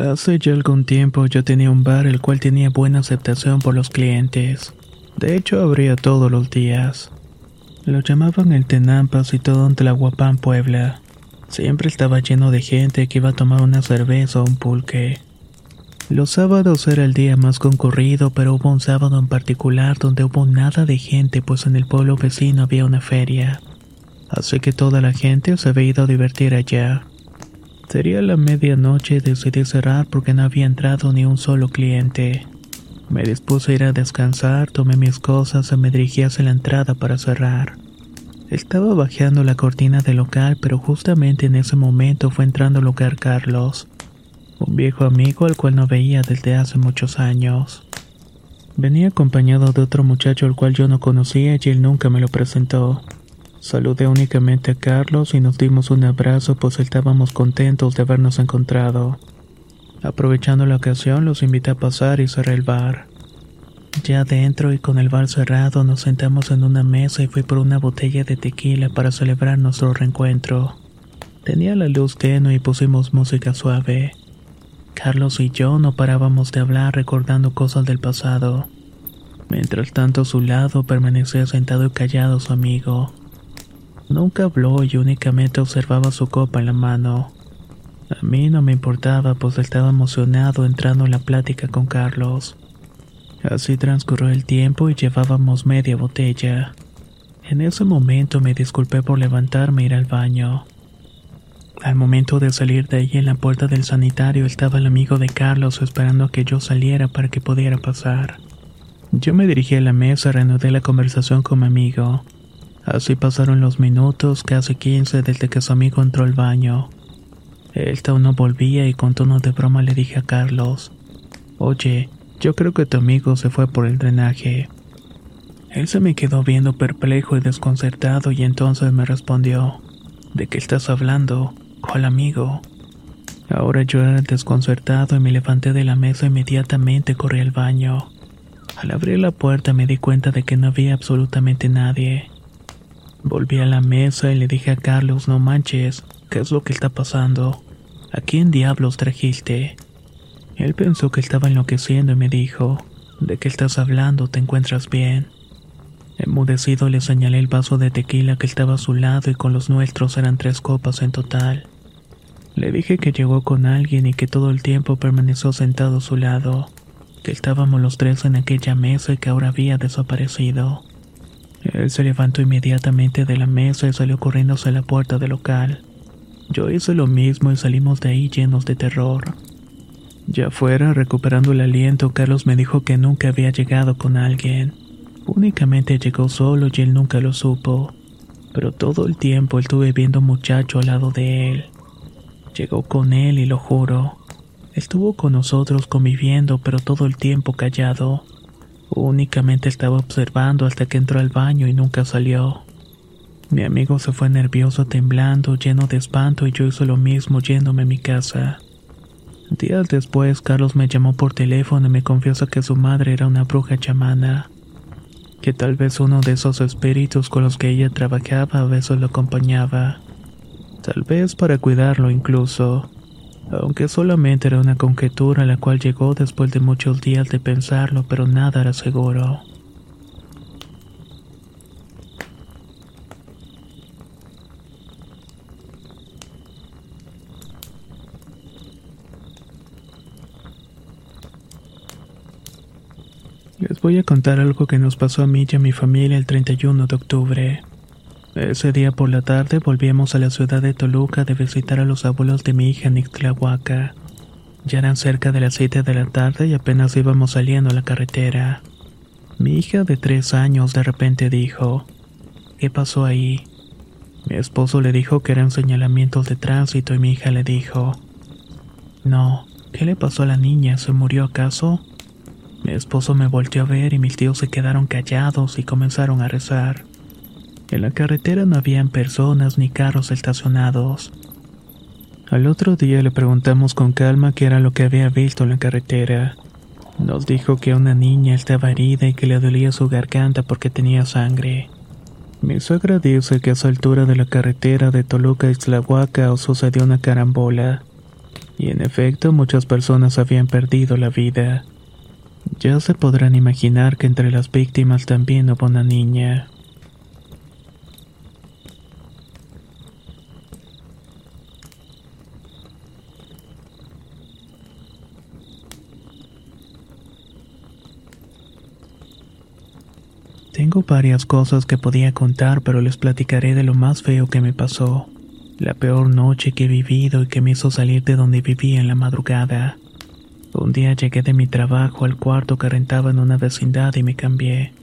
Hace ya algún tiempo yo tenía un bar el cual tenía buena aceptación por los clientes. De hecho, abría todos los días. Lo llamaban el Tenampas y todo en Tlahuapán, Puebla. Siempre estaba lleno de gente que iba a tomar una cerveza o un pulque. Los sábados era el día más concurrido, pero hubo un sábado en particular donde hubo nada de gente, pues en el pueblo vecino había una feria. Así que toda la gente se había ido a divertir allá. Sería la medianoche decidí cerrar porque no había entrado ni un solo cliente. Me dispuse a ir a descansar, tomé mis cosas y me dirigí hacia la entrada para cerrar. Estaba bajando la cortina del local, pero justamente en ese momento fue entrando al lugar Carlos, un viejo amigo al cual no veía desde hace muchos años. Venía acompañado de otro muchacho al cual yo no conocía y él nunca me lo presentó. Saludé únicamente a Carlos y nos dimos un abrazo pues estábamos contentos de habernos encontrado. Aprovechando la ocasión los invité a pasar y cerré el bar. Ya adentro y con el bar cerrado nos sentamos en una mesa y fui por una botella de tequila para celebrar nuestro reencuentro. Tenía la luz tenue y pusimos música suave. Carlos y yo no parábamos de hablar recordando cosas del pasado. Mientras tanto a su lado permanecía sentado y callado su amigo. Nunca habló y únicamente observaba su copa en la mano. A mí no me importaba, pues estaba emocionado entrando en la plática con Carlos. Así transcurrió el tiempo y llevábamos media botella. En ese momento me disculpé por levantarme e ir al baño. Al momento de salir de ahí en la puerta del sanitario estaba el amigo de Carlos esperando a que yo saliera para que pudiera pasar. Yo me dirigí a la mesa, reanudé la conversación con mi amigo. Así pasaron los minutos, casi 15 desde que su amigo entró al baño. Él aún no volvía y con tono de broma le dije a Carlos, Oye, yo creo que tu amigo se fue por el drenaje. Él se me quedó viendo perplejo y desconcertado y entonces me respondió, ¿De qué estás hablando? ¿Cuál amigo? Ahora yo era desconcertado y me levanté de la mesa inmediatamente corrí al baño. Al abrir la puerta me di cuenta de que no había absolutamente nadie. Volví a la mesa y le dije a Carlos, no manches, ¿qué es lo que está pasando? ¿A quién diablos trajiste? Él pensó que estaba enloqueciendo y me dijo, ¿de qué estás hablando? ¿Te encuentras bien? Enmudecido le señalé el vaso de tequila que estaba a su lado y con los nuestros eran tres copas en total. Le dije que llegó con alguien y que todo el tiempo permaneció sentado a su lado, que estábamos los tres en aquella mesa y que ahora había desaparecido. Él se levantó inmediatamente de la mesa y salió corriendo hacia la puerta del local. Yo hice lo mismo y salimos de ahí llenos de terror. Ya afuera, recuperando el aliento, Carlos me dijo que nunca había llegado con alguien. Únicamente llegó solo y él nunca lo supo. Pero todo el tiempo estuve viendo muchacho al lado de él. Llegó con él y lo juro. Estuvo con nosotros conviviendo, pero todo el tiempo callado. Únicamente estaba observando hasta que entró al baño y nunca salió. Mi amigo se fue nervioso, temblando, lleno de espanto y yo hice lo mismo yéndome a mi casa. Días después, Carlos me llamó por teléfono y me confiesa que su madre era una bruja chamana, que tal vez uno de esos espíritus con los que ella trabajaba a veces lo acompañaba, tal vez para cuidarlo incluso aunque solamente era una conjetura la cual llegó después de muchos días de pensarlo, pero nada era seguro. Les voy a contar algo que nos pasó a mí y a mi familia el 31 de octubre. Ese día por la tarde volvíamos a la ciudad de Toluca de visitar a los abuelos de mi hija en Ixtlahuaca. Ya eran cerca de las 7 de la tarde y apenas íbamos saliendo a la carretera. Mi hija de tres años de repente dijo, ¿qué pasó ahí? Mi esposo le dijo que eran señalamientos de tránsito y mi hija le dijo, no, ¿qué le pasó a la niña? ¿Se murió acaso? Mi esposo me volteó a ver y mis tíos se quedaron callados y comenzaron a rezar. En la carretera no habían personas ni carros estacionados. Al otro día le preguntamos con calma qué era lo que había visto en la carretera. Nos dijo que una niña estaba herida y que le dolía su garganta porque tenía sangre. Mi suegra dice que a esa altura de la carretera de Toluca a Ixtlahuaca sucedió una carambola. Y en efecto muchas personas habían perdido la vida. Ya se podrán imaginar que entre las víctimas también hubo una niña. Tengo varias cosas que podía contar, pero les platicaré de lo más feo que me pasó. La peor noche que he vivido y que me hizo salir de donde vivía en la madrugada. Un día llegué de mi trabajo al cuarto que rentaba en una vecindad y me cambié.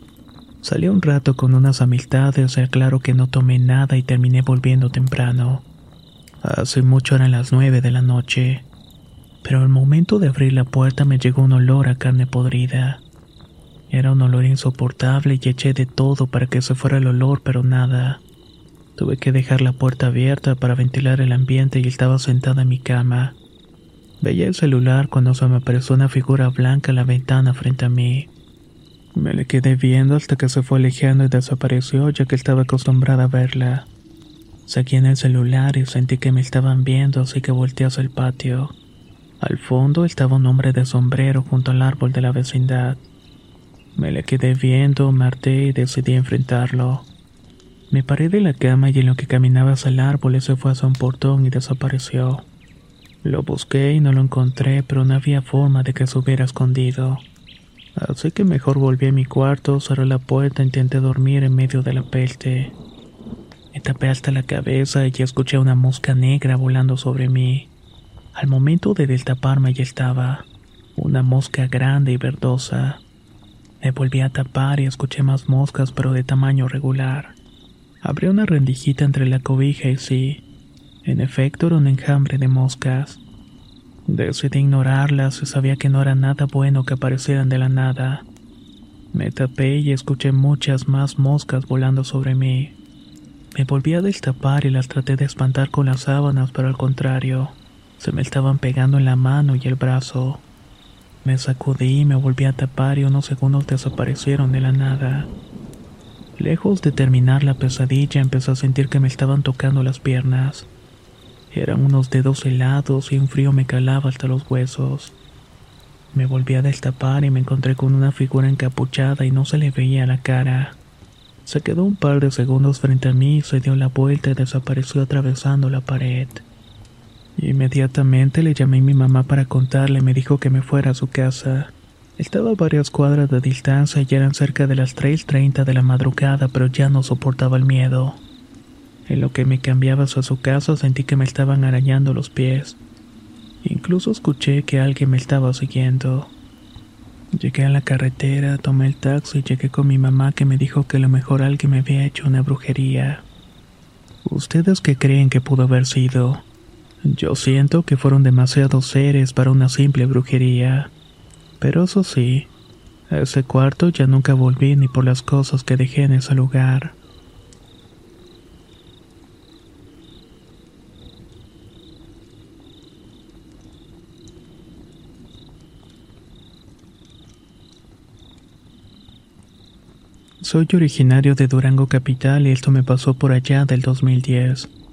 Salí un rato con unas amistades y aclaro que no tomé nada y terminé volviendo temprano. Hace mucho eran las nueve de la noche. Pero al momento de abrir la puerta me llegó un olor a carne podrida. Era un olor insoportable y eché de todo para que se fuera el olor, pero nada. Tuve que dejar la puerta abierta para ventilar el ambiente y estaba sentada en mi cama. Veía el celular cuando se me apareció una figura blanca en la ventana frente a mí. Me le quedé viendo hasta que se fue alejando y desapareció ya que estaba acostumbrada a verla. Saqué en el celular y sentí que me estaban viendo así que volteé hacia el patio. Al fondo estaba un hombre de sombrero junto al árbol de la vecindad. Me le quedé viendo, me harté y decidí enfrentarlo. Me paré de la cama y en lo que caminaba hacia el árbol se fue hacia un portón y desapareció. Lo busqué y no lo encontré, pero no había forma de que se hubiera escondido. Así que mejor volví a mi cuarto, cerré la puerta e intenté dormir en medio de la peste. Me tapé hasta la cabeza y escuché una mosca negra volando sobre mí. Al momento de destaparme ya estaba, una mosca grande y verdosa. Me volví a tapar y escuché más moscas, pero de tamaño regular. Abrí una rendijita entre la cobija y sí, en efecto era un enjambre de moscas. Decidí ignorarlas y sabía que no era nada bueno que aparecieran de la nada. Me tapé y escuché muchas más moscas volando sobre mí. Me volví a destapar y las traté de espantar con las sábanas, pero al contrario, se me estaban pegando en la mano y el brazo. Me sacudí me volví a tapar y unos segundos desaparecieron de la nada. Lejos de terminar la pesadilla empecé a sentir que me estaban tocando las piernas. Eran unos dedos helados y un frío me calaba hasta los huesos. Me volví a destapar y me encontré con una figura encapuchada y no se le veía la cara. Se quedó un par de segundos frente a mí, se dio la vuelta y desapareció atravesando la pared. Inmediatamente le llamé a mi mamá para contarle y me dijo que me fuera a su casa. Estaba a varias cuadras de distancia y eran cerca de las 3.30 de la madrugada, pero ya no soportaba el miedo. En lo que me cambiaba a su casa sentí que me estaban arañando los pies. Incluso escuché que alguien me estaba siguiendo. Llegué a la carretera, tomé el taxi y llegué con mi mamá que me dijo que a lo mejor alguien me había hecho una brujería. ¿Ustedes qué creen que pudo haber sido? Yo siento que fueron demasiados seres para una simple brujería. Pero eso sí, a ese cuarto ya nunca volví ni por las cosas que dejé en ese lugar. Soy originario de Durango Capital y esto me pasó por allá del 2010.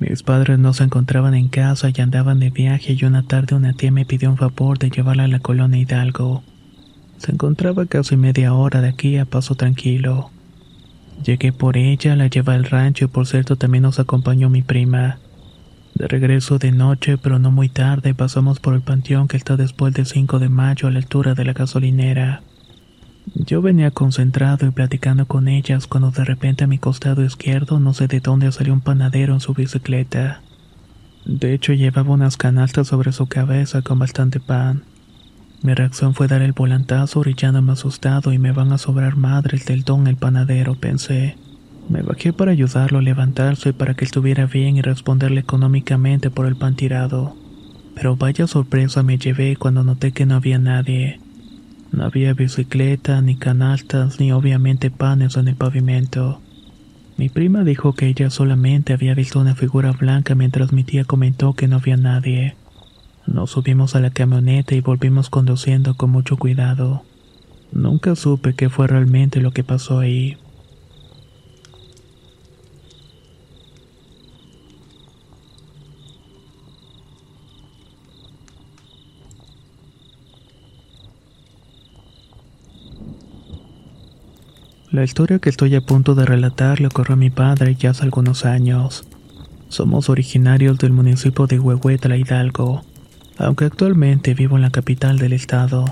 Mis padres no se encontraban en casa y andaban de viaje y una tarde una tía me pidió un favor de llevarla a la colonia Hidalgo. Se encontraba casi media hora de aquí a paso tranquilo. Llegué por ella, la llevé al rancho y por cierto también nos acompañó mi prima. De regreso de noche, pero no muy tarde, pasamos por el panteón que está después del 5 de mayo a la altura de la gasolinera. Yo venía concentrado y platicando con ellas cuando de repente a mi costado izquierdo no sé de dónde salió un panadero en su bicicleta. De hecho llevaba unas canastas sobre su cabeza con bastante pan. Mi reacción fue dar el volantazo orillándome asustado y me van a sobrar madres del don el panadero, pensé. Me bajé para ayudarlo a levantarse para que estuviera bien y responderle económicamente por el pan tirado. Pero vaya sorpresa me llevé cuando noté que no había nadie. No había bicicleta, ni canastas, ni obviamente panes en el pavimento. Mi prima dijo que ella solamente había visto una figura blanca mientras mi tía comentó que no había nadie. Nos subimos a la camioneta y volvimos conduciendo con mucho cuidado. Nunca supe qué fue realmente lo que pasó ahí. La historia que estoy a punto de relatar le ocurrió a mi padre ya hace algunos años. Somos originarios del municipio de Huehuetla, Hidalgo, aunque actualmente vivo en la capital del estado.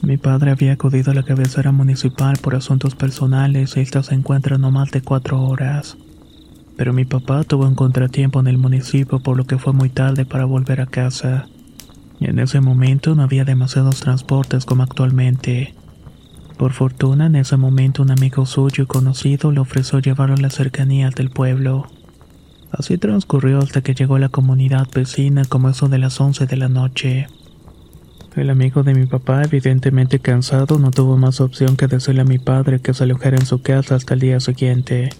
Mi padre había acudido a la cabecera municipal por asuntos personales y esta se encuentra no más de cuatro horas. Pero mi papá tuvo un contratiempo en el municipio por lo que fue muy tarde para volver a casa. Y en ese momento no había demasiados transportes como actualmente. Por fortuna, en ese momento un amigo suyo y conocido le ofreció llevarlo a las cercanías del pueblo. Así transcurrió hasta que llegó a la comunidad vecina como eso de las 11 de la noche. El amigo de mi papá, evidentemente cansado, no tuvo más opción que decirle a mi padre que se alojara en su casa hasta el día siguiente,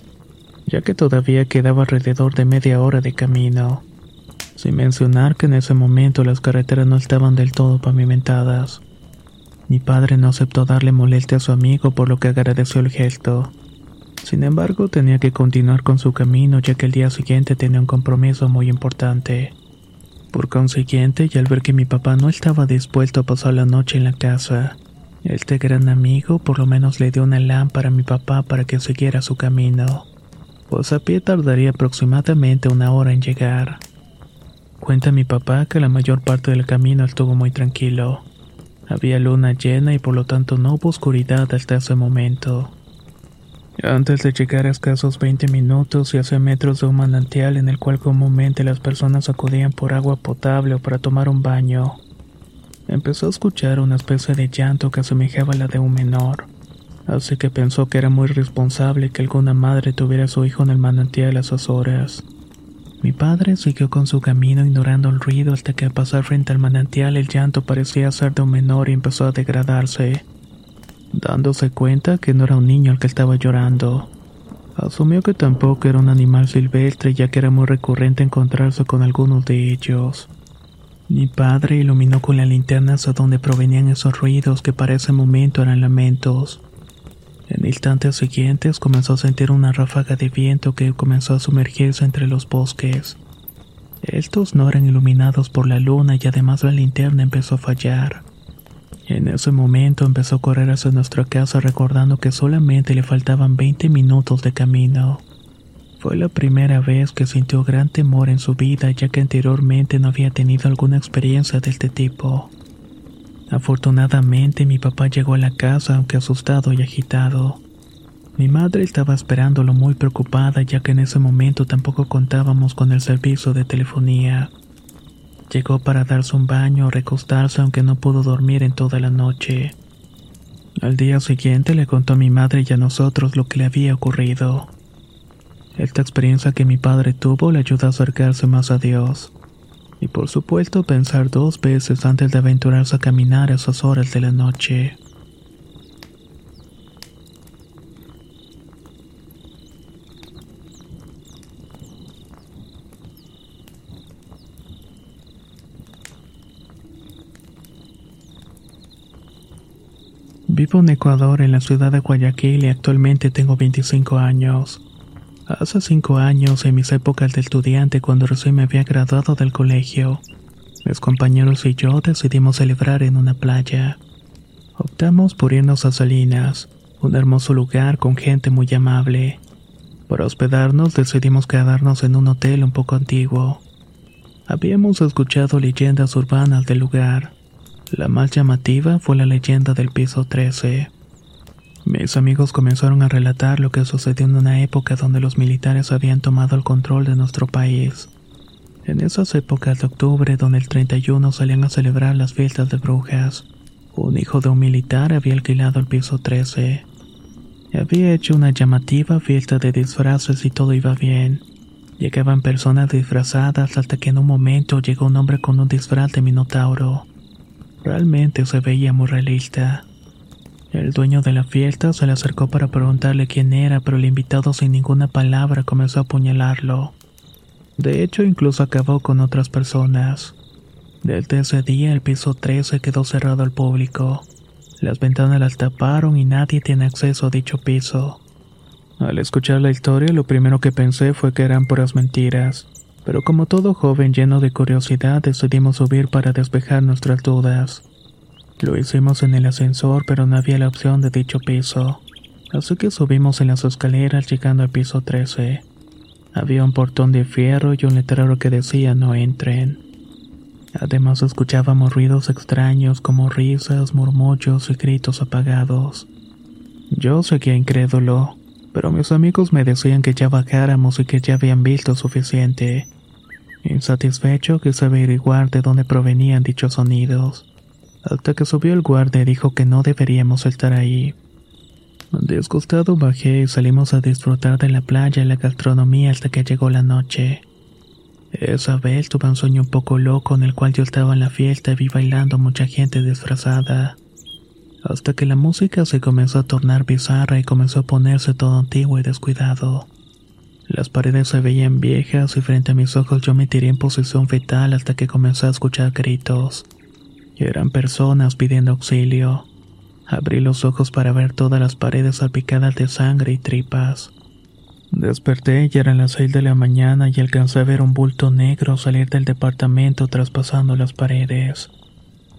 ya que todavía quedaba alrededor de media hora de camino. Sin mencionar que en ese momento las carreteras no estaban del todo pavimentadas. Mi padre no aceptó darle molestia a su amigo por lo que agradeció el gesto. Sin embargo, tenía que continuar con su camino ya que el día siguiente tenía un compromiso muy importante. Por consiguiente, y al ver que mi papá no estaba dispuesto a pasar la noche en la casa, este gran amigo por lo menos le dio una lámpara a mi papá para que siguiera su camino, pues a pie tardaría aproximadamente una hora en llegar. Cuenta mi papá que la mayor parte del camino estuvo muy tranquilo. Había luna llena y por lo tanto no hubo oscuridad hasta ese momento. Antes de llegar a escasos 20 minutos y hacia metros de un manantial en el cual comúnmente las personas acudían por agua potable o para tomar un baño, empezó a escuchar una especie de llanto que asemejaba a la de un menor. Así que pensó que era muy responsable que alguna madre tuviera a su hijo en el manantial a esas horas. Mi padre siguió con su camino ignorando el ruido hasta que al pasar frente al manantial el llanto parecía ser de un menor y empezó a degradarse, dándose cuenta que no era un niño el que estaba llorando. Asumió que tampoco era un animal silvestre ya que era muy recurrente encontrarse con algunos de ellos. Mi padre iluminó con la linterna hacia donde provenían esos ruidos que para ese momento eran lamentos. En instantes siguientes comenzó a sentir una ráfaga de viento que comenzó a sumergirse entre los bosques. Estos no eran iluminados por la luna y además la linterna empezó a fallar. En ese momento empezó a correr hacia nuestra casa recordando que solamente le faltaban 20 minutos de camino. Fue la primera vez que sintió gran temor en su vida ya que anteriormente no había tenido alguna experiencia de este tipo. Afortunadamente mi papá llegó a la casa aunque asustado y agitado. Mi madre estaba esperándolo muy preocupada ya que en ese momento tampoco contábamos con el servicio de telefonía. Llegó para darse un baño o recostarse aunque no pudo dormir en toda la noche. Al día siguiente le contó a mi madre y a nosotros lo que le había ocurrido. Esta experiencia que mi padre tuvo le ayudó a acercarse más a Dios y por supuesto pensar dos veces antes de aventurarse a caminar a esas horas de la noche. Vivo en Ecuador, en la ciudad de Guayaquil y actualmente tengo 25 años. Hace cinco años, en mis épocas de estudiante, cuando recién me había graduado del colegio, mis compañeros y yo decidimos celebrar en una playa. Optamos por irnos a Salinas, un hermoso lugar con gente muy amable. Para hospedarnos decidimos quedarnos en un hotel un poco antiguo. Habíamos escuchado leyendas urbanas del lugar. La más llamativa fue la leyenda del piso 13. Mis amigos comenzaron a relatar lo que sucedió en una época donde los militares habían tomado el control de nuestro país. En esas épocas de octubre, donde el 31 salían a celebrar las fiestas de brujas, un hijo de un militar había alquilado el piso 13. Había hecho una llamativa fiesta de disfraces y todo iba bien. Llegaban personas disfrazadas hasta que en un momento llegó un hombre con un disfraz de minotauro. Realmente se veía muy realista. El dueño de la fiesta se le acercó para preguntarle quién era, pero el invitado sin ninguna palabra comenzó a apuñalarlo. De hecho, incluso acabó con otras personas. Desde ese día el piso 13 quedó cerrado al público. Las ventanas las taparon y nadie tiene acceso a dicho piso. Al escuchar la historia, lo primero que pensé fue que eran puras mentiras. Pero como todo joven lleno de curiosidad, decidimos subir para despejar nuestras dudas. Lo hicimos en el ascensor, pero no había la opción de dicho piso. Así que subimos en las escaleras llegando al piso 13. Había un portón de fierro y un letrero que decía no entren. Además escuchábamos ruidos extraños como risas, murmullos y gritos apagados. Yo seguía incrédulo, pero mis amigos me decían que ya bajáramos y que ya habían visto suficiente. Insatisfecho quise averiguar de dónde provenían dichos sonidos, hasta que subió el guardia y dijo que no deberíamos estar ahí. Disgustado bajé y salimos a disfrutar de la playa y la gastronomía hasta que llegó la noche. Esa vez tuve un sueño un poco loco en el cual yo estaba en la fiesta y vi bailando mucha gente disfrazada. Hasta que la música se comenzó a tornar bizarra y comenzó a ponerse todo antiguo y descuidado. Las paredes se veían viejas y frente a mis ojos yo me tiré en posición fetal hasta que comencé a escuchar gritos. Eran personas pidiendo auxilio. Abrí los ojos para ver todas las paredes salpicadas de sangre y tripas. Desperté y eran las seis de la mañana y alcancé a ver un bulto negro salir del departamento traspasando las paredes.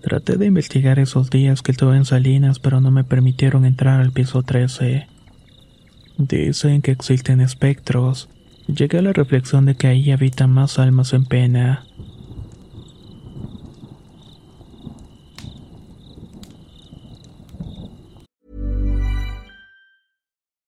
Traté de investigar esos días que estuve en Salinas, pero no me permitieron entrar al piso 13. Dicen que existen espectros. Llegué a la reflexión de que ahí habitan más almas en pena.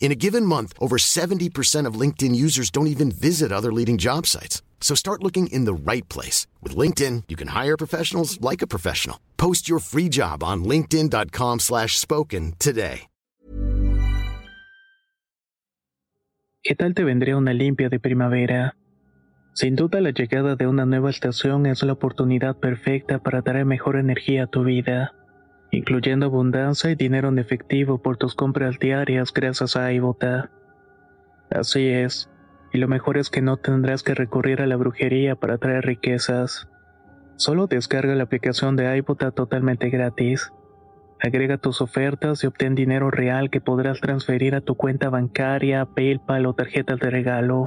In a given month, over 70% of LinkedIn users don't even visit other leading job sites. So start looking in the right place. With LinkedIn, you can hire professionals like a professional. Post your free job on linkedin.com slash spoken today. ¿Qué tal te vendría una limpia de primavera? Sin duda la llegada de una nueva estación es la oportunidad perfecta para traer mejor energía a tu vida, incluyendo abundancia y dinero en efectivo por tus compras diarias gracias a iBota. Así es, y lo mejor es que no tendrás que recurrir a la brujería para traer riquezas. Solo descarga la aplicación de iBota totalmente gratis. Agrega tus ofertas y obtén dinero real que podrás transferir a tu cuenta bancaria, PayPal o tarjetas de regalo.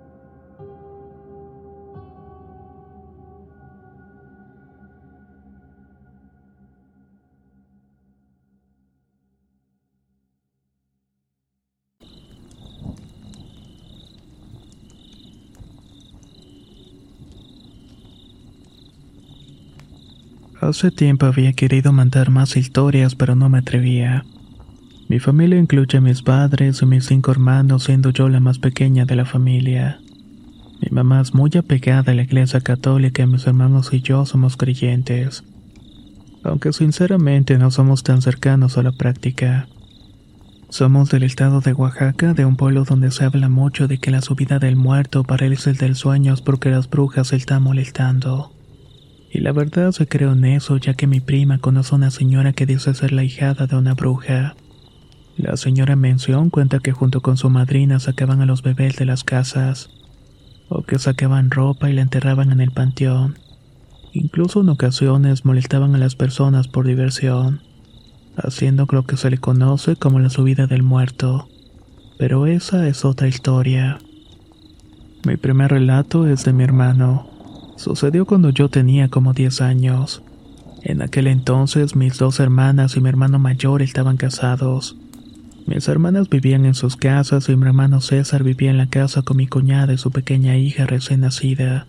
Hace tiempo había querido mandar más historias, pero no me atrevía. Mi familia incluye a mis padres y mis cinco hermanos, siendo yo la más pequeña de la familia. Mi mamá es muy apegada a la iglesia católica y mis hermanos y yo somos creyentes. Aunque sinceramente no somos tan cercanos a la práctica. Somos del estado de Oaxaca, de un pueblo donde se habla mucho de que la subida del muerto para el del sueño es porque las brujas están molestando. Y la verdad se creo en eso, ya que mi prima conoce a una señora que dice ser la hijada de una bruja. La señora Mención cuenta que junto con su madrina sacaban a los bebés de las casas, o que sacaban ropa y la enterraban en el panteón. Incluso en ocasiones molestaban a las personas por diversión, haciendo lo que se le conoce como la subida del muerto. Pero esa es otra historia. Mi primer relato es de mi hermano. Sucedió cuando yo tenía como 10 años. En aquel entonces mis dos hermanas y mi hermano mayor estaban casados. Mis hermanas vivían en sus casas y mi hermano César vivía en la casa con mi cuñada y su pequeña hija recién nacida.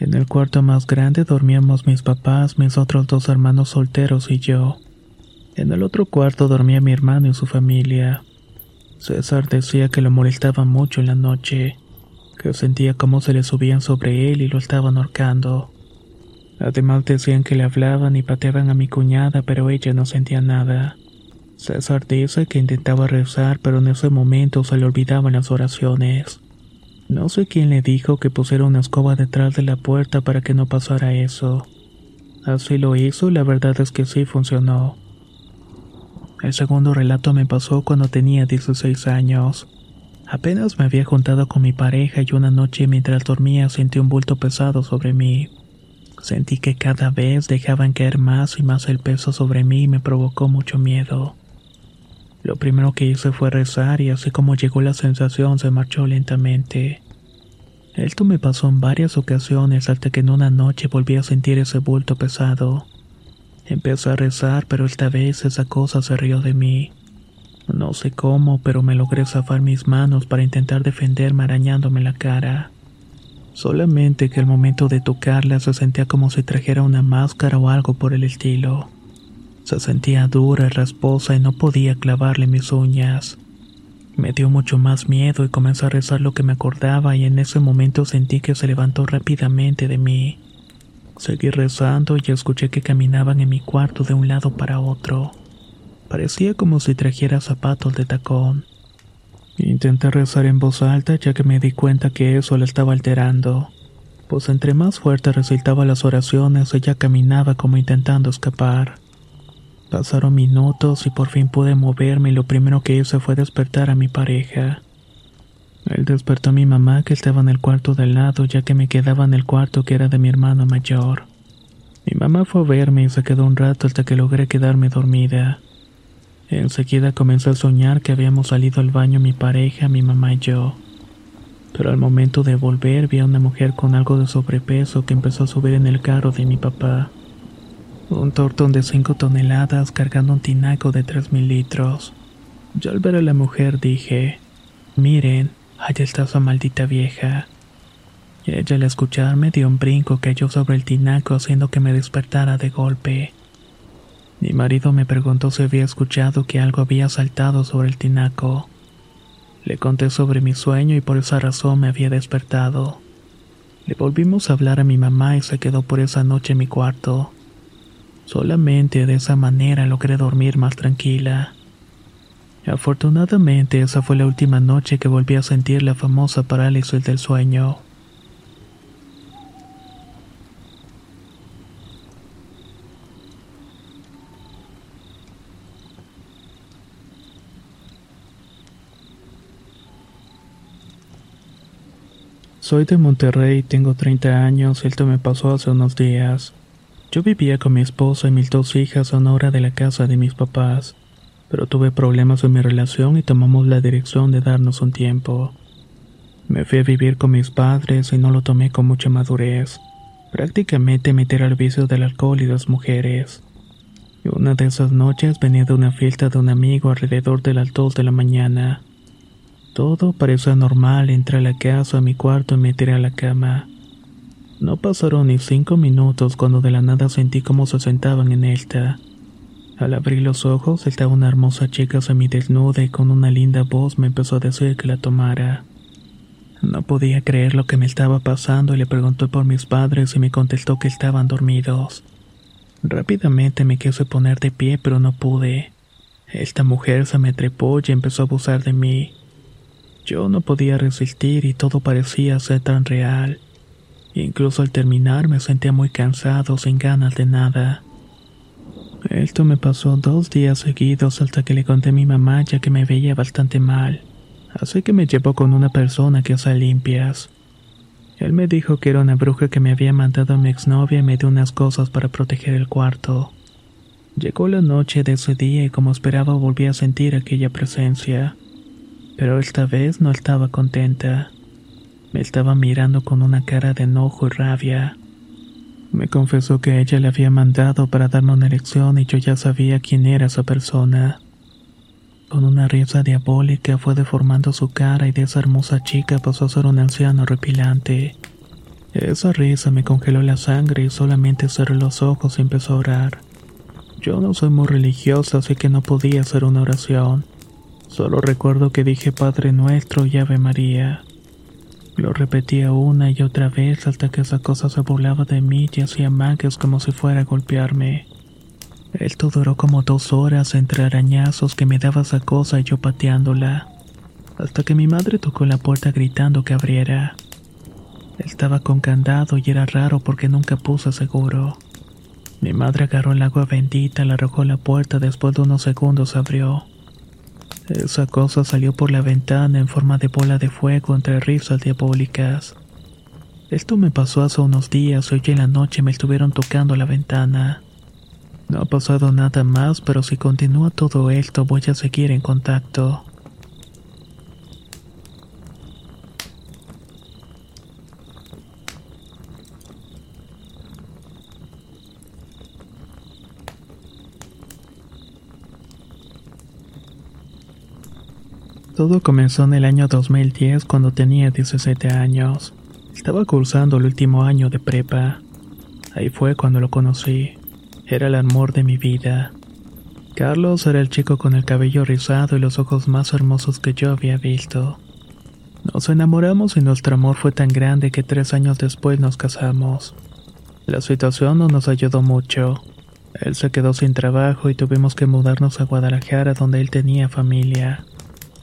En el cuarto más grande dormíamos mis papás, mis otros dos hermanos solteros y yo. En el otro cuarto dormía mi hermano y su familia. César decía que lo molestaba mucho en la noche que sentía como se le subían sobre él y lo estaban ahorcando. Además decían que le hablaban y pateaban a mi cuñada, pero ella no sentía nada. César dice que intentaba rezar, pero en ese momento se le olvidaban las oraciones. No sé quién le dijo que pusiera una escoba detrás de la puerta para que no pasara eso. Así lo hizo y la verdad es que sí funcionó. El segundo relato me pasó cuando tenía 16 años. Apenas me había juntado con mi pareja y una noche mientras dormía sentí un bulto pesado sobre mí. Sentí que cada vez dejaban caer más y más el peso sobre mí y me provocó mucho miedo. Lo primero que hice fue rezar y así como llegó la sensación se marchó lentamente. Esto me pasó en varias ocasiones hasta que en una noche volví a sentir ese bulto pesado. Empecé a rezar pero esta vez esa cosa se rió de mí. No sé cómo, pero me logré zafar mis manos para intentar defenderme arañándome la cara. Solamente que al momento de tocarla se sentía como si trajera una máscara o algo por el estilo. Se sentía dura rasposa y no podía clavarle mis uñas. Me dio mucho más miedo y comencé a rezar lo que me acordaba y en ese momento sentí que se levantó rápidamente de mí. Seguí rezando y escuché que caminaban en mi cuarto de un lado para otro. Parecía como si trajera zapatos de tacón. Intenté rezar en voz alta ya que me di cuenta que eso la estaba alterando, pues entre más fuerte resultaban las oraciones ella caminaba como intentando escapar. Pasaron minutos y por fin pude moverme y lo primero que hice fue despertar a mi pareja. Él despertó a mi mamá que estaba en el cuarto del lado ya que me quedaba en el cuarto que era de mi hermano mayor. Mi mamá fue a verme y se quedó un rato hasta que logré quedarme dormida. Enseguida comencé a soñar que habíamos salido al baño mi pareja, mi mamá y yo. Pero al momento de volver vi a una mujer con algo de sobrepeso que empezó a subir en el carro de mi papá. Un tortón de 5 toneladas cargando un tinaco de 3.000 litros. Yo al ver a la mujer dije, miren, allá está esa maldita vieja. Y ella al escucharme dio un brinco que cayó sobre el tinaco haciendo que me despertara de golpe. Mi marido me preguntó si había escuchado que algo había saltado sobre el tinaco. Le conté sobre mi sueño y por esa razón me había despertado. Le volvimos a hablar a mi mamá y se quedó por esa noche en mi cuarto. Solamente de esa manera logré dormir más tranquila. Afortunadamente esa fue la última noche que volví a sentir la famosa parálisis del sueño. Soy de Monterrey, tengo 30 años, esto me pasó hace unos días. Yo vivía con mi esposa y mis dos hijas a una hora de la casa de mis papás. pero tuve problemas en mi relación y tomamos la dirección de darnos un tiempo. Me fui a vivir con mis padres y no lo tomé con mucha madurez. Prácticamente meter al vicio del alcohol y las mujeres. Y una de esas noches venía de una fiesta de un amigo alrededor de las 2 de la mañana. Todo parecía normal, entré a la casa, a mi cuarto y me tiré a la cama. No pasaron ni cinco minutos cuando de la nada sentí cómo se sentaban en esta. Al abrir los ojos estaba una hermosa chica semidesnuda y con una linda voz me empezó a decir que la tomara. No podía creer lo que me estaba pasando y le pregunté por mis padres y me contestó que estaban dormidos. Rápidamente me quise poner de pie pero no pude. Esta mujer se me trepó y empezó a abusar de mí. Yo no podía resistir y todo parecía ser tan real. Incluso al terminar me sentía muy cansado, sin ganas de nada. Esto me pasó dos días seguidos hasta que le conté a mi mamá ya que me veía bastante mal. Así que me llevó con una persona que hace limpias. Él me dijo que era una bruja que me había mandado a mi exnovia y me dio unas cosas para proteger el cuarto. Llegó la noche de ese día y como esperaba volví a sentir aquella presencia. Pero esta vez no estaba contenta. Me estaba mirando con una cara de enojo y rabia. Me confesó que ella le había mandado para darme una lección y yo ya sabía quién era esa persona. Con una risa diabólica fue deformando su cara y de esa hermosa chica pasó a ser un anciano repilante. Esa risa me congeló la sangre y solamente cerré los ojos y empezó a orar. Yo no soy muy religiosa, así que no podía hacer una oración. Solo recuerdo que dije Padre Nuestro y Ave María. Lo repetía una y otra vez hasta que esa cosa se burlaba de mí y hacía magas como si fuera a golpearme. Esto duró como dos horas entre arañazos que me daba esa cosa y yo pateándola, hasta que mi madre tocó la puerta gritando que abriera. Estaba con candado y era raro porque nunca puse seguro. Mi madre agarró el agua bendita, la arrojó a la puerta, después de unos segundos abrió. Esa cosa salió por la ventana en forma de bola de fuego entre risas diabólicas. Esto me pasó hace unos días, hoy en la noche me estuvieron tocando la ventana. No ha pasado nada más, pero si continúa todo esto voy a seguir en contacto. Todo comenzó en el año 2010 cuando tenía 17 años. Estaba cursando el último año de prepa. Ahí fue cuando lo conocí. Era el amor de mi vida. Carlos era el chico con el cabello rizado y los ojos más hermosos que yo había visto. Nos enamoramos y nuestro amor fue tan grande que tres años después nos casamos. La situación no nos ayudó mucho. Él se quedó sin trabajo y tuvimos que mudarnos a Guadalajara donde él tenía familia.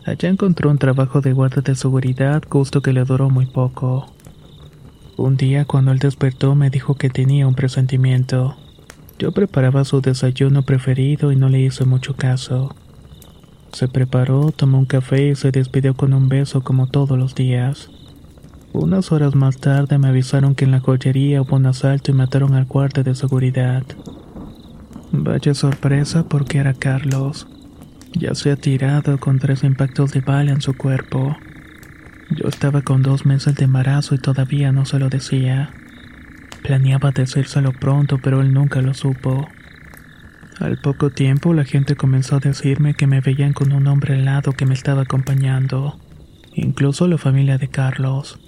Allá encontró un trabajo de guardia de seguridad, gusto que le duró muy poco. Un día cuando él despertó me dijo que tenía un presentimiento. Yo preparaba su desayuno preferido y no le hice mucho caso. Se preparó, tomó un café y se despidió con un beso como todos los días. Unas horas más tarde me avisaron que en la joyería hubo un asalto y mataron al guardia de seguridad. Vaya sorpresa porque era Carlos. Ya se ha tirado con tres impactos de bala en su cuerpo. Yo estaba con dos meses de embarazo y todavía no se lo decía. Planeaba decírselo pronto, pero él nunca lo supo. Al poco tiempo la gente comenzó a decirme que me veían con un hombre al lado que me estaba acompañando, incluso la familia de Carlos.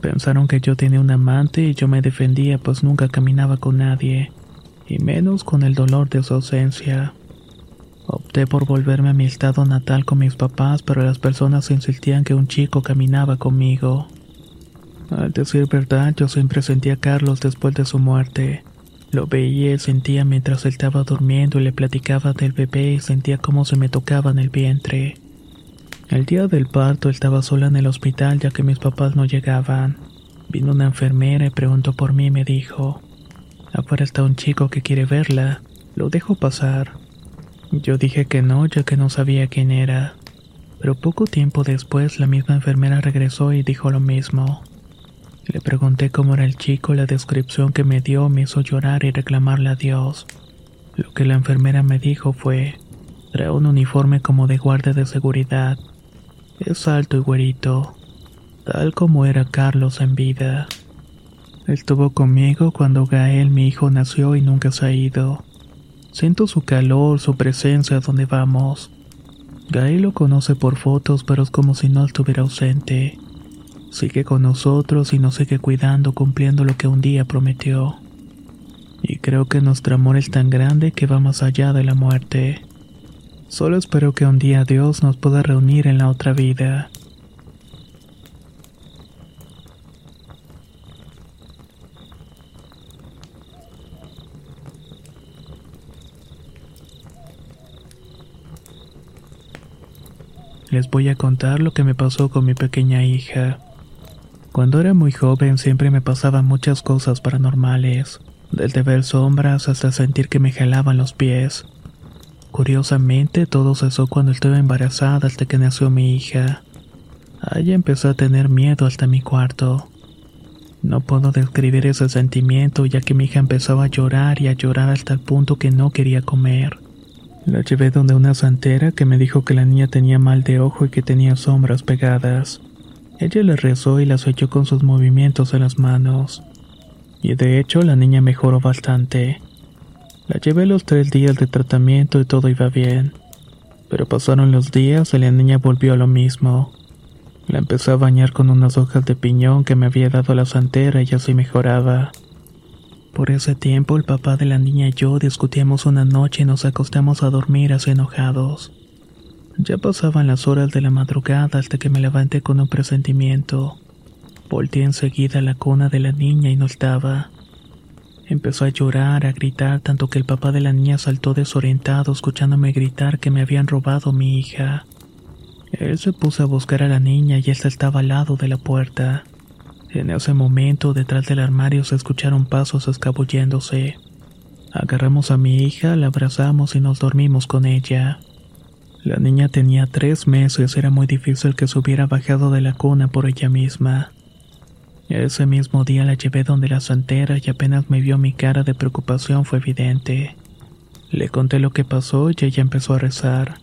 Pensaron que yo tenía un amante y yo me defendía pues nunca caminaba con nadie, y menos con el dolor de su ausencia. Opté por volverme a mi estado natal con mis papás, pero las personas insistían que un chico caminaba conmigo. Al decir verdad, yo siempre sentía a Carlos después de su muerte. Lo veía y sentía mientras él estaba durmiendo y le platicaba del bebé y sentía cómo se me tocaba en el vientre. El día del parto estaba sola en el hospital ya que mis papás no llegaban. Vino una enfermera y preguntó por mí y me dijo, afuera está un chico que quiere verla, lo dejo pasar. Yo dije que no, ya que no sabía quién era. Pero poco tiempo después la misma enfermera regresó y dijo lo mismo. Le pregunté cómo era el chico, la descripción que me dio me hizo llorar y reclamarle a Dios. Lo que la enfermera me dijo fue, Trae un uniforme como de guardia de seguridad. Es alto y güerito, tal como era Carlos en vida. Estuvo conmigo cuando Gael, mi hijo, nació y nunca se ha ido. Siento su calor, su presencia donde vamos. Gael lo conoce por fotos, pero es como si no estuviera ausente. Sigue con nosotros y nos sigue cuidando, cumpliendo lo que un día prometió. Y creo que nuestro amor es tan grande que va más allá de la muerte. Solo espero que un día Dios nos pueda reunir en la otra vida. Les voy a contar lo que me pasó con mi pequeña hija. Cuando era muy joven siempre me pasaban muchas cosas paranormales, desde ver sombras hasta sentir que me jalaban los pies. Curiosamente, todo cesó cuando estuve embarazada hasta que nació mi hija. Ella empezó a tener miedo hasta mi cuarto. No puedo describir ese sentimiento ya que mi hija empezaba a llorar y a llorar hasta el punto que no quería comer. La llevé donde una santera que me dijo que la niña tenía mal de ojo y que tenía sombras pegadas. Ella le rezó y las echó con sus movimientos en las manos. Y de hecho la niña mejoró bastante. La llevé los tres días de tratamiento y todo iba bien. Pero pasaron los días y la niña volvió a lo mismo. La empecé a bañar con unas hojas de piñón que me había dado la santera y así mejoraba. Por ese tiempo el papá de la niña y yo discutíamos una noche y nos acostamos a dormir así enojados. Ya pasaban las horas de la madrugada hasta que me levanté con un presentimiento. Volté enseguida a la cuna de la niña y no estaba. Empezó a llorar, a gritar, tanto que el papá de la niña saltó desorientado escuchándome gritar que me habían robado mi hija. Él se puso a buscar a la niña y esta estaba al lado de la puerta. En ese momento, detrás del armario se escucharon pasos escabulléndose. Agarramos a mi hija, la abrazamos y nos dormimos con ella. La niña tenía tres meses, era muy difícil que se hubiera bajado de la cuna por ella misma. Ese mismo día la llevé donde la santera y apenas me vio mi cara de preocupación fue evidente. Le conté lo que pasó y ella empezó a rezar.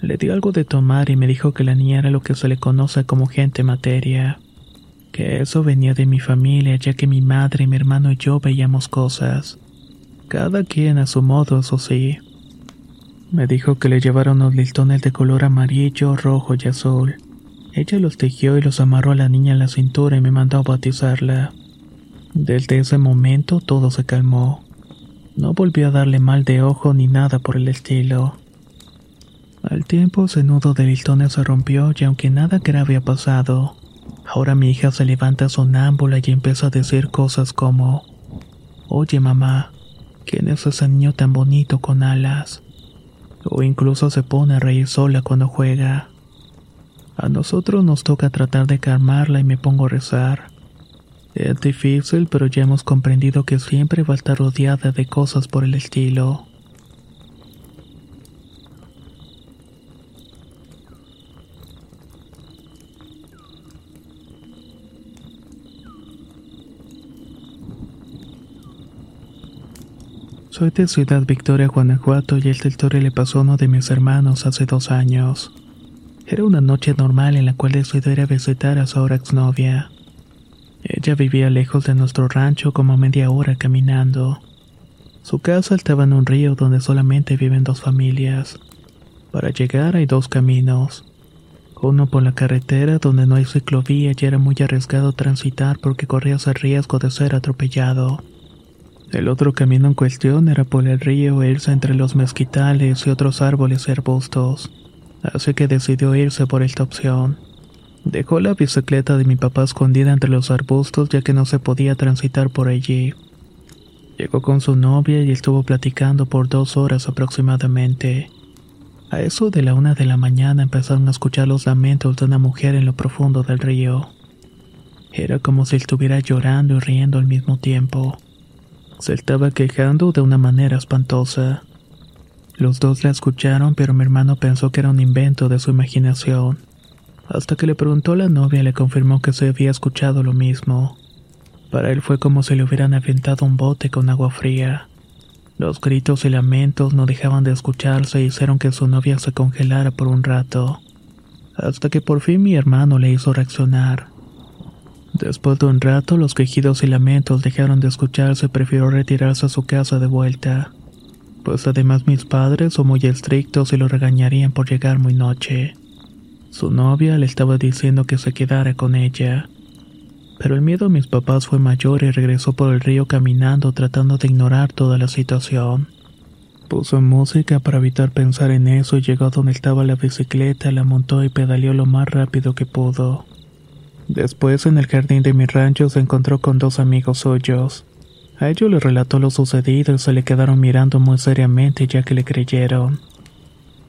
Le di algo de tomar y me dijo que la niña era lo que se le conoce como gente materia que eso venía de mi familia ya que mi madre, mi hermano y yo veíamos cosas. Cada quien a su modo, eso sí. Me dijo que le llevaron unos listones de color amarillo, rojo y azul. Ella los tejió y los amarró a la niña en la cintura y me mandó a bautizarla. Desde ese momento todo se calmó. No volvió a darle mal de ojo ni nada por el estilo. Al tiempo ese nudo de listones se rompió y aunque nada grave había pasado, Ahora mi hija se levanta sonámbula y empieza a decir cosas como, Oye mamá, ¿quién es ese niño tan bonito con alas? O incluso se pone a reír sola cuando juega. A nosotros nos toca tratar de calmarla y me pongo a rezar. Es difícil, pero ya hemos comprendido que siempre va a estar rodeada de cosas por el estilo. Soy de Ciudad Victoria, Guanajuato, y esta historia le pasó a uno de mis hermanos hace dos años. Era una noche normal en la cual decidí ir a visitar a su ahora exnovia. Ella vivía lejos de nuestro rancho como media hora caminando. Su casa estaba en un río donde solamente viven dos familias. Para llegar hay dos caminos. Uno por la carretera donde no hay ciclovía y era muy arriesgado transitar porque corrías el riesgo de ser atropellado. El otro camino en cuestión era por el río e irse entre los mezquitales y otros árboles y arbustos, así que decidió irse por esta opción. Dejó la bicicleta de mi papá escondida entre los arbustos ya que no se podía transitar por allí. Llegó con su novia y estuvo platicando por dos horas aproximadamente. A eso de la una de la mañana empezaron a escuchar los lamentos de una mujer en lo profundo del río. Era como si estuviera llorando y riendo al mismo tiempo. Se estaba quejando de una manera espantosa. Los dos la escucharon, pero mi hermano pensó que era un invento de su imaginación. Hasta que le preguntó a la novia le confirmó que se había escuchado lo mismo. Para él fue como si le hubieran aventado un bote con agua fría. Los gritos y lamentos no dejaban de escucharse y hicieron que su novia se congelara por un rato, hasta que por fin mi hermano le hizo reaccionar. Después de un rato, los quejidos y lamentos dejaron de escucharse y prefirió retirarse a su casa de vuelta, pues además mis padres son muy estrictos y lo regañarían por llegar muy noche. Su novia le estaba diciendo que se quedara con ella. Pero el miedo a mis papás fue mayor y regresó por el río caminando tratando de ignorar toda la situación. Puso música para evitar pensar en eso y llegó a donde estaba la bicicleta, la montó y pedaleó lo más rápido que pudo. Después, en el jardín de mi rancho, se encontró con dos amigos suyos. A ellos les relató lo sucedido y se le quedaron mirando muy seriamente ya que le creyeron.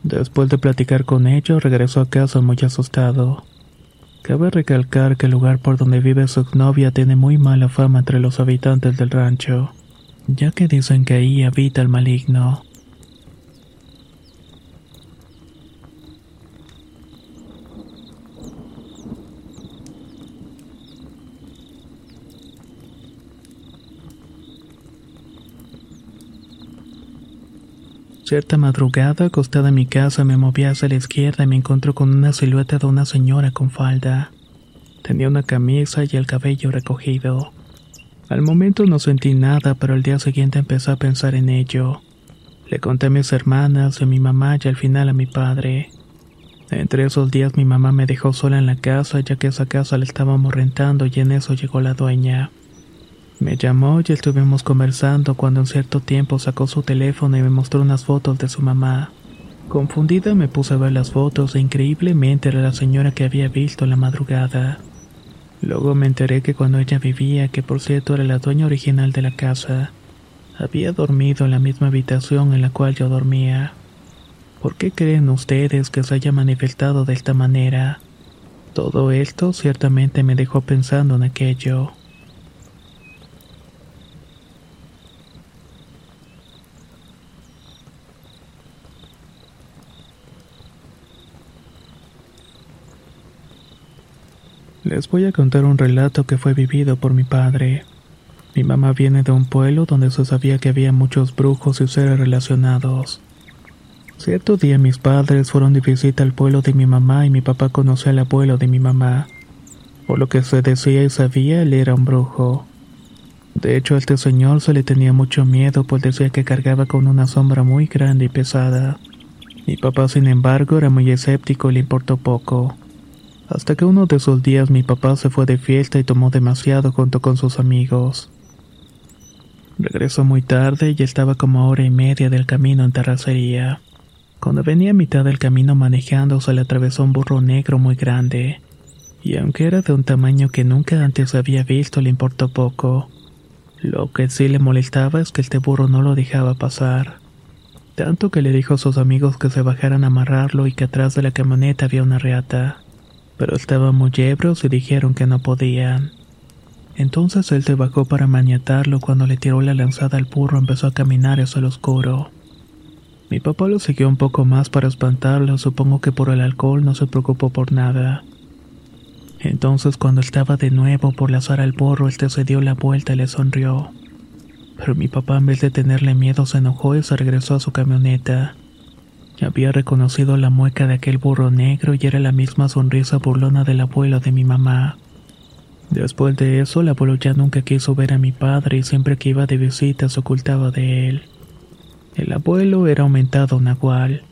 Después de platicar con ellos, regresó a casa muy asustado. Cabe recalcar que el lugar por donde vive su novia tiene muy mala fama entre los habitantes del rancho, ya que dicen que ahí habita el maligno. Cierta madrugada, acostada en mi casa, me moví hacia la izquierda y me encontré con una silueta de una señora con falda. Tenía una camisa y el cabello recogido. Al momento no sentí nada, pero al día siguiente empecé a pensar en ello. Le conté a mis hermanas, a mi mamá y al final a mi padre. Entre esos días mi mamá me dejó sola en la casa ya que esa casa la estábamos rentando y en eso llegó la dueña. Me llamó y estuvimos conversando cuando en cierto tiempo sacó su teléfono y me mostró unas fotos de su mamá. Confundida me puse a ver las fotos e increíblemente era la señora que había visto la madrugada. Luego me enteré que cuando ella vivía, que por cierto era la dueña original de la casa, había dormido en la misma habitación en la cual yo dormía. ¿Por qué creen ustedes que se haya manifestado de esta manera? Todo esto ciertamente me dejó pensando en aquello. Les voy a contar un relato que fue vivido por mi padre. Mi mamá viene de un pueblo donde se sabía que había muchos brujos y seres relacionados. Cierto día mis padres fueron de visita al pueblo de mi mamá y mi papá conoció al abuelo de mi mamá. Por lo que se decía y sabía, él era un brujo. De hecho, a este señor se le tenía mucho miedo, pues decía que cargaba con una sombra muy grande y pesada. Mi papá, sin embargo, era muy escéptico y le importó poco hasta que uno de esos días mi papá se fue de fiesta y tomó demasiado junto con sus amigos. Regresó muy tarde y estaba como a hora y media del camino en terracería. Cuando venía a mitad del camino manejando se le atravesó un burro negro muy grande, y aunque era de un tamaño que nunca antes había visto le importó poco. Lo que sí le molestaba es que este burro no lo dejaba pasar. Tanto que le dijo a sus amigos que se bajaran a amarrarlo y que atrás de la camioneta había una reata pero estaban muy ebros y dijeron que no podían. Entonces él se bajó para maniatarlo cuando le tiró la lanzada al burro empezó a caminar hacia el oscuro. Mi papá lo siguió un poco más para espantarlo, supongo que por el alcohol no se preocupó por nada. Entonces cuando estaba de nuevo por lanzar al burro, él se dio la vuelta y le sonrió. Pero mi papá en vez de tenerle miedo se enojó y se regresó a su camioneta. Había reconocido la mueca de aquel burro negro y era la misma sonrisa burlona del abuelo de mi mamá. Después de eso, el abuelo ya nunca quiso ver a mi padre y siempre que iba de visita se ocultaba de él. El abuelo era aumentado nahual,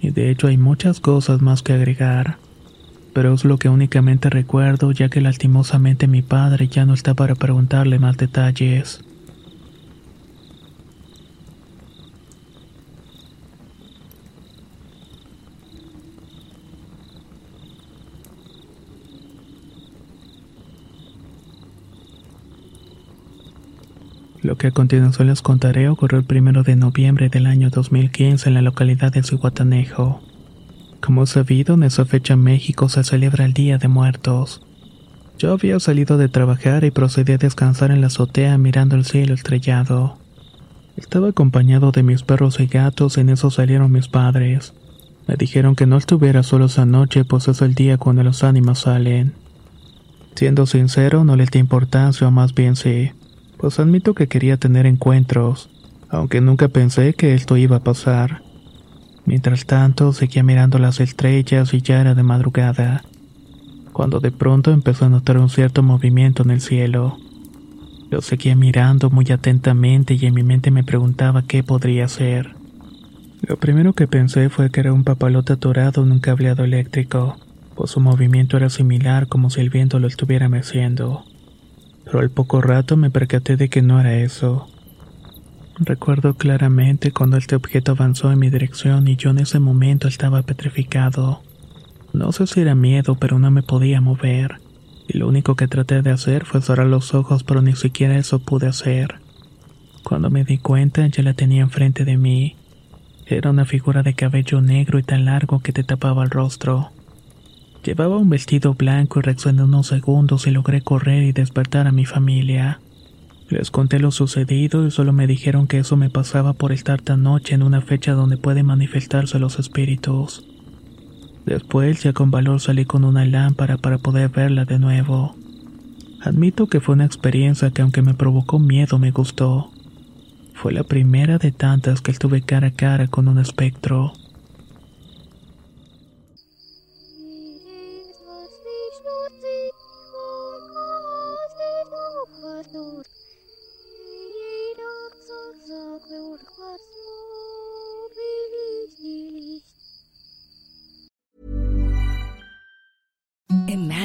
y de hecho hay muchas cosas más que agregar. Pero es lo que únicamente recuerdo ya que lastimosamente mi padre ya no está para preguntarle más detalles. Lo que a continuación les contaré ocurrió el primero de noviembre del año 2015 en la localidad de Cihuatanejo. Como sabido, en esa fecha en México se celebra el Día de Muertos. Yo había salido de trabajar y procedí a descansar en la azotea mirando el cielo estrellado. Estaba acompañado de mis perros y gatos en eso salieron mis padres. Me dijeron que no estuviera solo esa noche, pues es el día cuando los ánimos salen. Siendo sincero, no les di importancia o más bien sí pues admito que quería tener encuentros, aunque nunca pensé que esto iba a pasar. Mientras tanto, seguía mirando las estrellas y ya era de madrugada, cuando de pronto empezó a notar un cierto movimiento en el cielo. Lo seguía mirando muy atentamente y en mi mente me preguntaba qué podría ser. Lo primero que pensé fue que era un papalote atorado en un cableado eléctrico, pues su movimiento era similar como si el viento lo estuviera meciendo. Pero al poco rato me percaté de que no era eso. Recuerdo claramente cuando este objeto avanzó en mi dirección y yo en ese momento estaba petrificado. No sé si era miedo, pero no me podía mover. Y lo único que traté de hacer fue cerrar los ojos, pero ni siquiera eso pude hacer. Cuando me di cuenta ya la tenía enfrente de mí. Era una figura de cabello negro y tan largo que te tapaba el rostro. Llevaba un vestido blanco y reaccioné unos segundos y logré correr y despertar a mi familia. Les conté lo sucedido y solo me dijeron que eso me pasaba por estar tan noche en una fecha donde pueden manifestarse los espíritus. Después, ya con valor, salí con una lámpara para poder verla de nuevo. Admito que fue una experiencia que aunque me provocó miedo me gustó. Fue la primera de tantas que estuve cara a cara con un espectro.